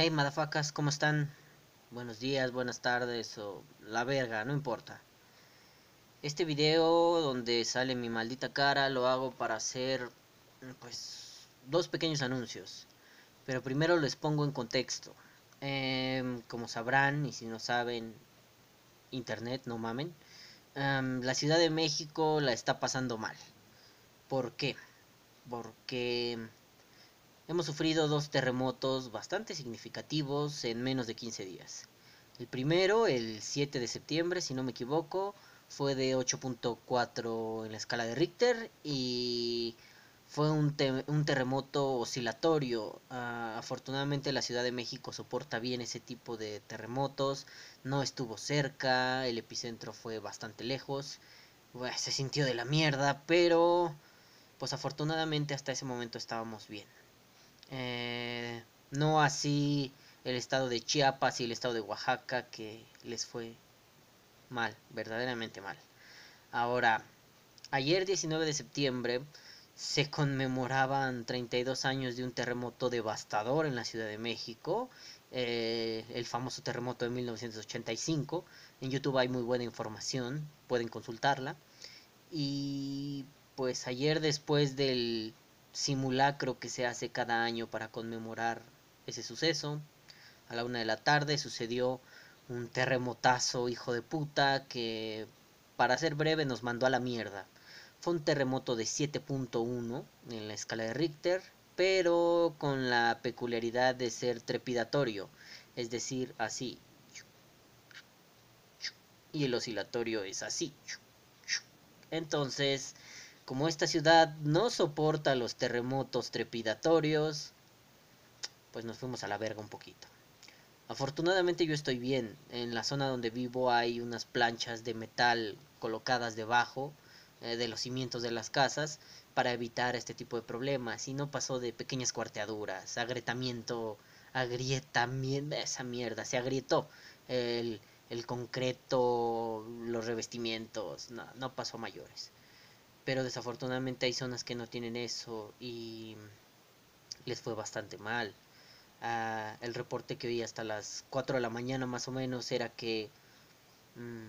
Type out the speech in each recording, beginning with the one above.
Hey, madafacas, ¿cómo están? Buenos días, buenas tardes o la verga, no importa. Este video donde sale mi maldita cara lo hago para hacer, pues, dos pequeños anuncios. Pero primero les pongo en contexto. Em, como sabrán, y si no saben, internet, no mamen. Em, la Ciudad de México la está pasando mal. ¿Por qué? Porque hemos sufrido dos terremotos bastante significativos en menos de 15 días. El primero, el 7 de septiembre, si no me equivoco, fue de 8.4 en la escala de Richter y fue un, un terremoto oscilatorio. Uh, afortunadamente la Ciudad de México soporta bien ese tipo de terremotos, no estuvo cerca, el epicentro fue bastante lejos, se sintió de la mierda, pero pues afortunadamente hasta ese momento estábamos bien. Eh, no así el estado de Chiapas y el estado de Oaxaca que les fue mal, verdaderamente mal. Ahora, ayer 19 de septiembre se conmemoraban 32 años de un terremoto devastador en la Ciudad de México, eh, el famoso terremoto de 1985. En YouTube hay muy buena información, pueden consultarla. Y pues ayer después del simulacro que se hace cada año para conmemorar ese suceso. A la una de la tarde sucedió un terremotazo hijo de puta que, para ser breve, nos mandó a la mierda. Fue un terremoto de 7.1 en la escala de Richter, pero con la peculiaridad de ser trepidatorio, es decir, así. Y el oscilatorio es así. Entonces, como esta ciudad no soporta los terremotos trepidatorios, pues nos fuimos a la verga un poquito. Afortunadamente yo estoy bien. En la zona donde vivo hay unas planchas de metal colocadas debajo eh, de los cimientos de las casas para evitar este tipo de problemas. Y no pasó de pequeñas cuarteaduras, agrietamiento, agrietamiento, esa mierda, se agrietó el, concreto, los revestimientos, no, no pasó mayores pero desafortunadamente hay zonas que no tienen eso y les fue bastante mal. Ah, el reporte que oí hasta las 4 de la mañana más o menos era que mm,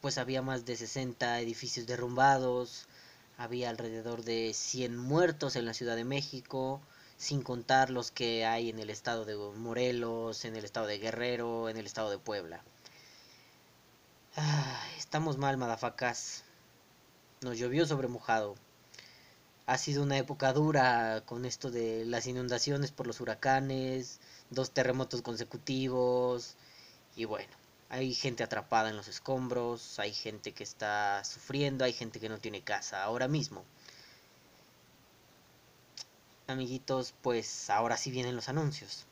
pues había más de 60 edificios derrumbados, había alrededor de 100 muertos en la Ciudad de México, sin contar los que hay en el estado de Morelos, en el estado de Guerrero, en el estado de Puebla. Ah, estamos mal, madafacas. Nos llovió sobre mojado. Ha sido una época dura con esto de las inundaciones por los huracanes, dos terremotos consecutivos y bueno, hay gente atrapada en los escombros, hay gente que está sufriendo, hay gente que no tiene casa ahora mismo. Amiguitos, pues ahora sí vienen los anuncios.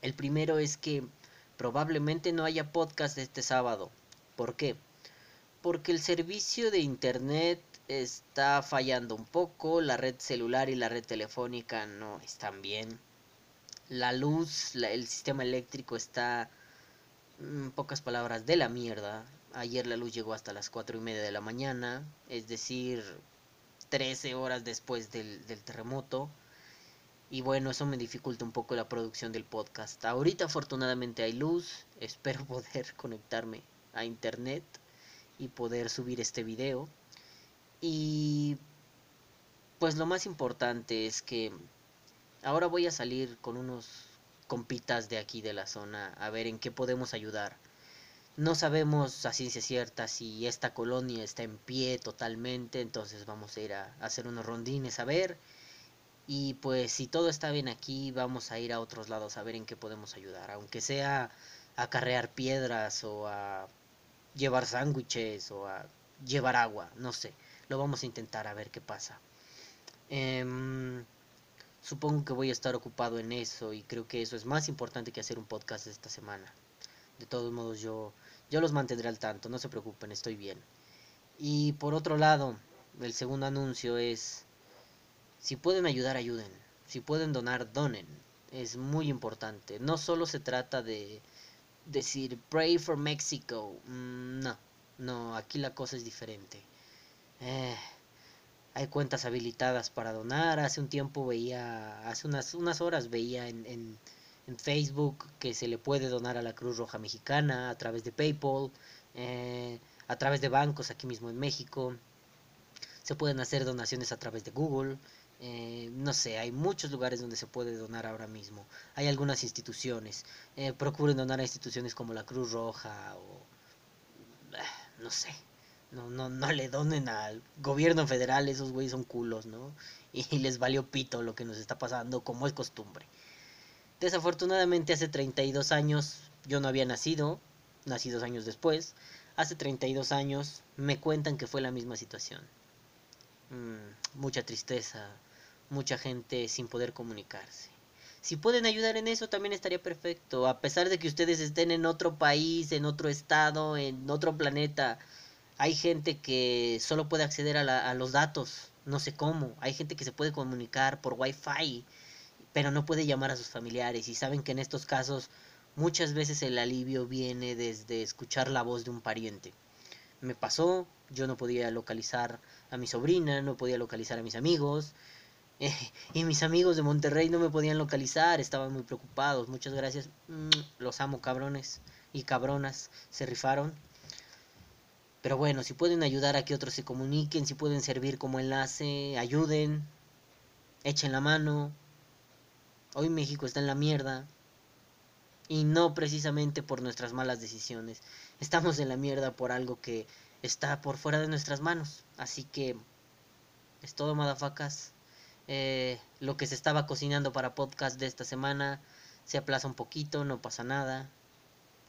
El primero es que probablemente no haya podcast este sábado. ¿Por qué? Porque el servicio de internet está fallando un poco, la red celular y la red telefónica no están bien. La luz, el sistema eléctrico está, en pocas palabras, de la mierda. Ayer la luz llegó hasta las 4 y media de la mañana, es decir, 13 horas después del, del terremoto. Y bueno, eso me dificulta un poco la producción del podcast. Ahorita afortunadamente hay luz, espero poder conectarme a internet y poder subir este video. Y pues lo más importante es que ahora voy a salir con unos compitas de aquí de la zona a ver en qué podemos ayudar. No sabemos a ciencia cierta si esta colonia está en pie totalmente, entonces vamos a ir a, hacer unos rondines a ver. Y pues si todo está bien aquí, vamos a ir a otros lados a ver en qué podemos ayudar, aunque sea a carrear piedras o a llevar sándwiches o a llevar agua, no sé. Lo vamos a intentar a ver qué pasa. Em, supongo que voy a estar ocupado en eso y creo que eso es más importante que hacer un podcast esta semana. De todos modos yo, yo los mantendré al tanto, no se preocupen, estoy bien. Y por otro lado, el segundo anuncio es, si pueden ayudar, ayuden. Si pueden donar, donen. Es muy importante. No solo se trata de decir pray for Mexico. Mm, no, no, aquí la cosa es diferente. Eh, hay cuentas habilitadas para donar. Hace un tiempo veía, hace unas, unas horas veía en, en Facebook que se le puede donar a la Cruz Roja Mexicana a través de PayPal, eh, a través de bancos aquí mismo en México. Se pueden hacer donaciones a través de Google. Eh, no sé, hay muchos lugares donde se puede donar ahora mismo. Hay algunas instituciones. Eh, procuren donar a instituciones como la Cruz Roja o... no sé. No, no, no le donen al gobierno federal, esos güeyes son culos, ¿no? Y les valió pito lo que nos está pasando, como es costumbre. Desafortunadamente hace 32 años yo no había nacido, nací dos años después. Hace 32 años me cuentan que fue la misma situación. Mm, mucha tristeza, mucha gente sin poder comunicarse. Si pueden ayudar en eso también estaría perfecto, a pesar de que ustedes estén en otro país, en otro estado, en otro planeta. Hay gente que solo puede acceder a, a los datos, no sé cómo. Hay gente que se puede comunicar por wifi pero no puede llamar a sus familiares y saben que en estos casos muchas veces el alivio viene desde escuchar la voz de un pariente. Me pasó, yo no podía localizar a mi sobrina, no podía localizar a mis amigos, y mis amigos de Monterrey no me podían localizar, estaban muy preocupados. Muchas gracias, mm, los amo cabrones y cabronas, se rifaron. Pero bueno, si pueden ayudar a que otros se comuniquen, si pueden servir como enlace, ayuden, echen la mano, Hoy México está en la mierda. Y no precisamente por nuestras malas decisiones. Estamos en la mierda por algo que está por fuera de nuestras manos. Así que es todo, madafacas. Eh, lo que se estaba cocinando para podcast de esta semana se aplaza un poquito, no pasa nada.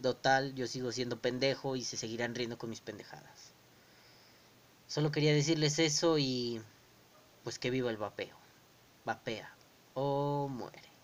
Total, yo sigo siendo pendejo y se seguirán riendo con mis pendejadas. Solo quería decirles eso y pues que viva el vapeo. Vapea o muere.